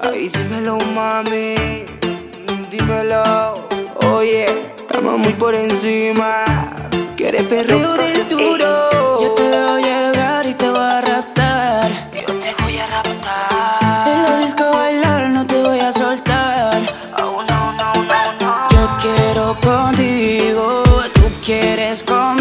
Ay, dímelo, mami, dímelo. Oye, estamos muy por encima. Quieres perreo del duro. Yo te veo llegar y te voy a raptar. Yo te voy a raptar. En la disco bailar no te voy a soltar. Oh no no no no. Yo quiero contigo, tú quieres conmigo.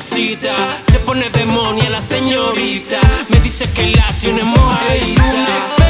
Se pone demonia la señorita. Me dice que la tiene mojadita.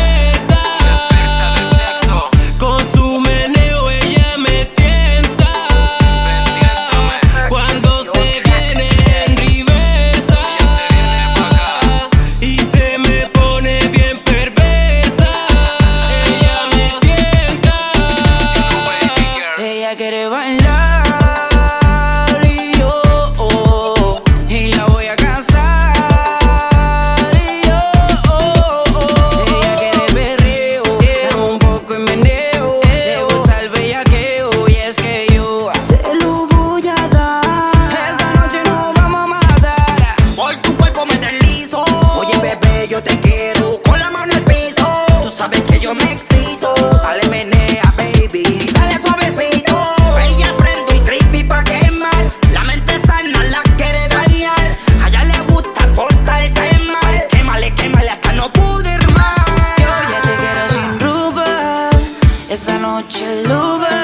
noche lo ve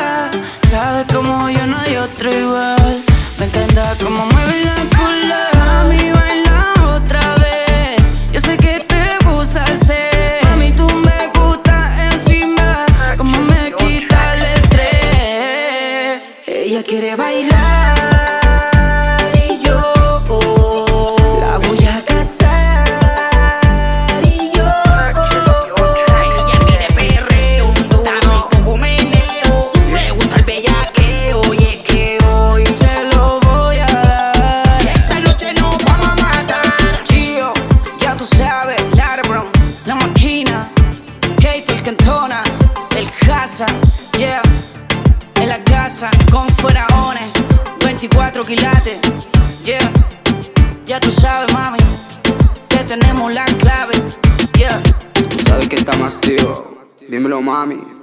Sabe como yo no hay otro igual. Me encanta cómo mueve la cola. Cantona, el Casa, yeah, en la casa con faraones, 24 quilates, yeah, ya tú sabes, mami, que tenemos la clave, yeah. Tú sabes que estamos activos, dímelo, mami.